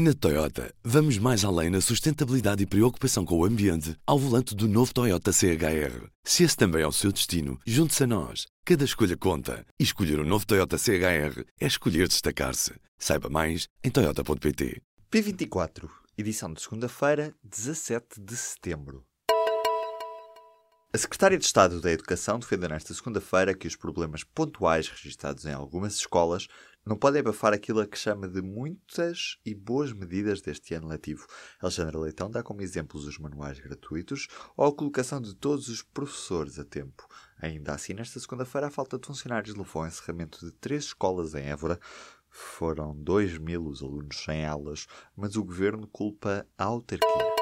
Na Toyota, vamos mais além na sustentabilidade e preocupação com o ambiente ao volante do novo Toyota CHR. Se esse também é o seu destino, junte-se a nós. Cada escolha conta. E escolher o um novo Toyota CHR é escolher destacar-se. Saiba mais em Toyota.pt. P24, edição de segunda-feira, 17 de setembro. A Secretária de Estado da Educação defendeu nesta segunda-feira que os problemas pontuais registados em algumas escolas não podem abafar aquilo a que chama de muitas e boas medidas deste ano letivo. Alexandra Leitão dá como exemplos os manuais gratuitos ou a colocação de todos os professores a tempo. Ainda assim, nesta segunda-feira, a falta de funcionários levou ao encerramento de três escolas em Évora. Foram 2 mil os alunos sem aulas, mas o governo culpa a autarquia.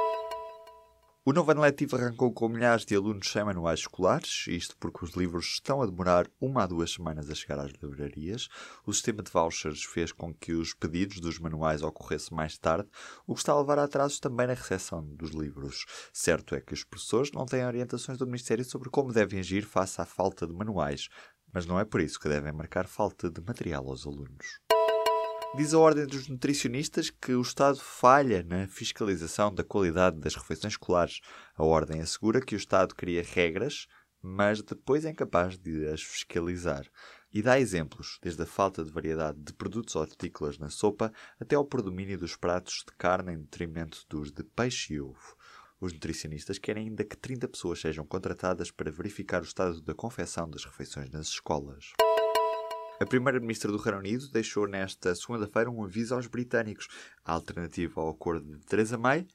O novo ano letivo arrancou com milhares de alunos sem manuais escolares, isto porque os livros estão a demorar uma a duas semanas a chegar às livrarias. O sistema de vouchers fez com que os pedidos dos manuais ocorressem mais tarde, o que está a levar a atrasos também na recepção dos livros. Certo é que os professores não têm orientações do Ministério sobre como devem agir face à falta de manuais, mas não é por isso que devem marcar falta de material aos alunos. Diz a Ordem dos Nutricionistas que o Estado falha na fiscalização da qualidade das refeições escolares. A Ordem assegura que o Estado cria regras, mas depois é incapaz de as fiscalizar. E dá exemplos, desde a falta de variedade de produtos hortícolas na sopa até ao predomínio dos pratos de carne em detrimento dos de peixe e ovo. Os nutricionistas querem ainda que 30 pessoas sejam contratadas para verificar o estado da confecção das refeições nas escolas. A primeira-ministra do Reino Unido deixou nesta segunda-feira um aviso aos britânicos. A alternativa ao acordo de Theresa May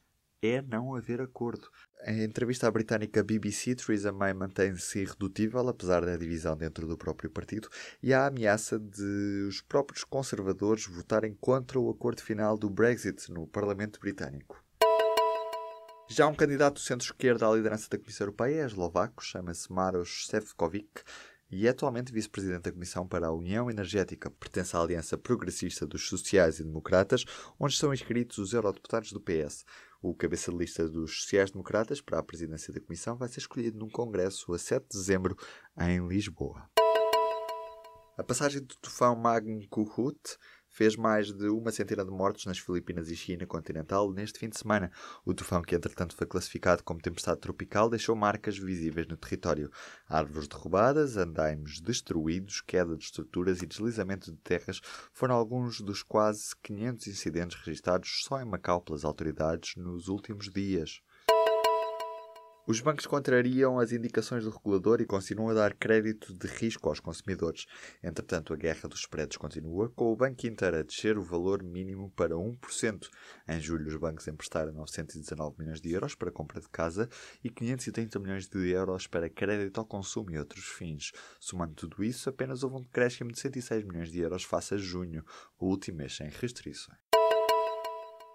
é não haver acordo. Em entrevista à britânica BBC, Theresa May mantém-se irredutível, apesar da divisão dentro do próprio partido, e há a ameaça de os próprios conservadores votarem contra o acordo final do Brexit no Parlamento Britânico. Já um candidato do centro-esquerda à liderança da Comissão Europeia é eslovaco, chama-se Maros Sefcovic, e é atualmente vice-presidente da Comissão para a União Energética. Pertence à Aliança Progressista dos Sociais e Democratas, onde estão inscritos os eurodeputados do PS. O cabeça de lista dos sociais-democratas para a presidência da Comissão vai ser escolhido num congresso a 7 de dezembro em Lisboa. A passagem do tufão Magnum Kuhut fez mais de uma centena de mortos nas Filipinas e China continental neste fim de semana. O tufão, que entretanto foi classificado como tempestade tropical, deixou marcas visíveis no território. Árvores derrubadas, andaimes destruídos, queda de estruturas e deslizamento de terras foram alguns dos quase 500 incidentes registados só em Macau pelas autoridades nos últimos dias. Os bancos contrariam as indicações do regulador e continuam a dar crédito de risco aos consumidores. Entretanto, a guerra dos spreads continua, com o Banco Inter a descer o valor mínimo para 1%. Em julho, os bancos emprestaram 919 milhões de euros para compra de casa e 530 milhões de euros para crédito ao consumo e outros fins. Somando tudo isso, apenas houve um decréscimo de 106 milhões de euros face a junho, o último mês sem restrições.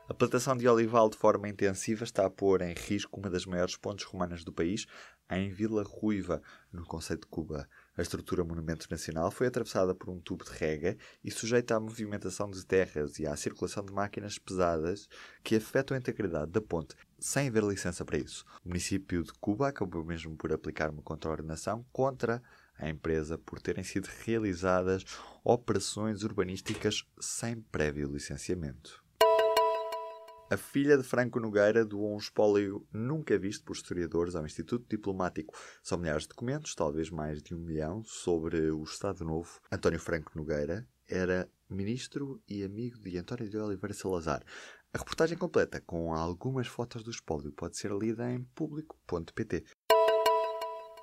A plantação de olival de forma intensiva está a pôr em risco uma das maiores pontes romanas do país, em Vila Ruiva, no Conceito de Cuba. A estrutura Monumento Nacional foi atravessada por um tubo de rega e sujeita à movimentação de terras e à circulação de máquinas pesadas que afetam a integridade da ponte, sem haver licença para isso. O município de Cuba acabou mesmo por aplicar uma contraordenação contra a empresa por terem sido realizadas operações urbanísticas sem prévio licenciamento. A filha de Franco Nogueira doou um espólio nunca visto por historiadores ao Instituto Diplomático. São milhares de documentos, talvez mais de um milhão, sobre o Estado Novo. António Franco Nogueira era ministro e amigo de António de Oliveira Salazar. A reportagem completa, com algumas fotos do espólio, pode ser lida em público.pt.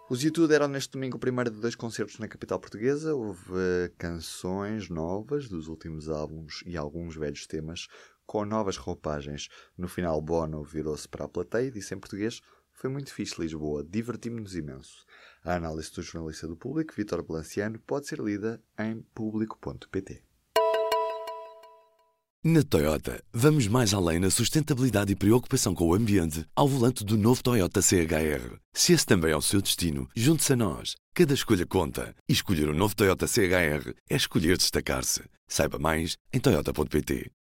Os YouTube deram neste domingo o primeiro de dois concertos na capital portuguesa. Houve canções novas dos últimos álbuns e alguns velhos temas com novas roupagens. No final, Bono virou-se para a plateia e disse em português: Foi muito fixe Lisboa, divertimos-nos imenso. A análise do jornalista do público, Vítor Balanciano, pode ser lida em público.pt. Na Toyota, vamos mais além na sustentabilidade e preocupação com o ambiente ao volante do novo Toyota CHR. Se esse também é o seu destino, junte-se a nós. Cada escolha conta. E escolher o um novo Toyota CHR é escolher destacar-se. Saiba mais em Toyota.pt.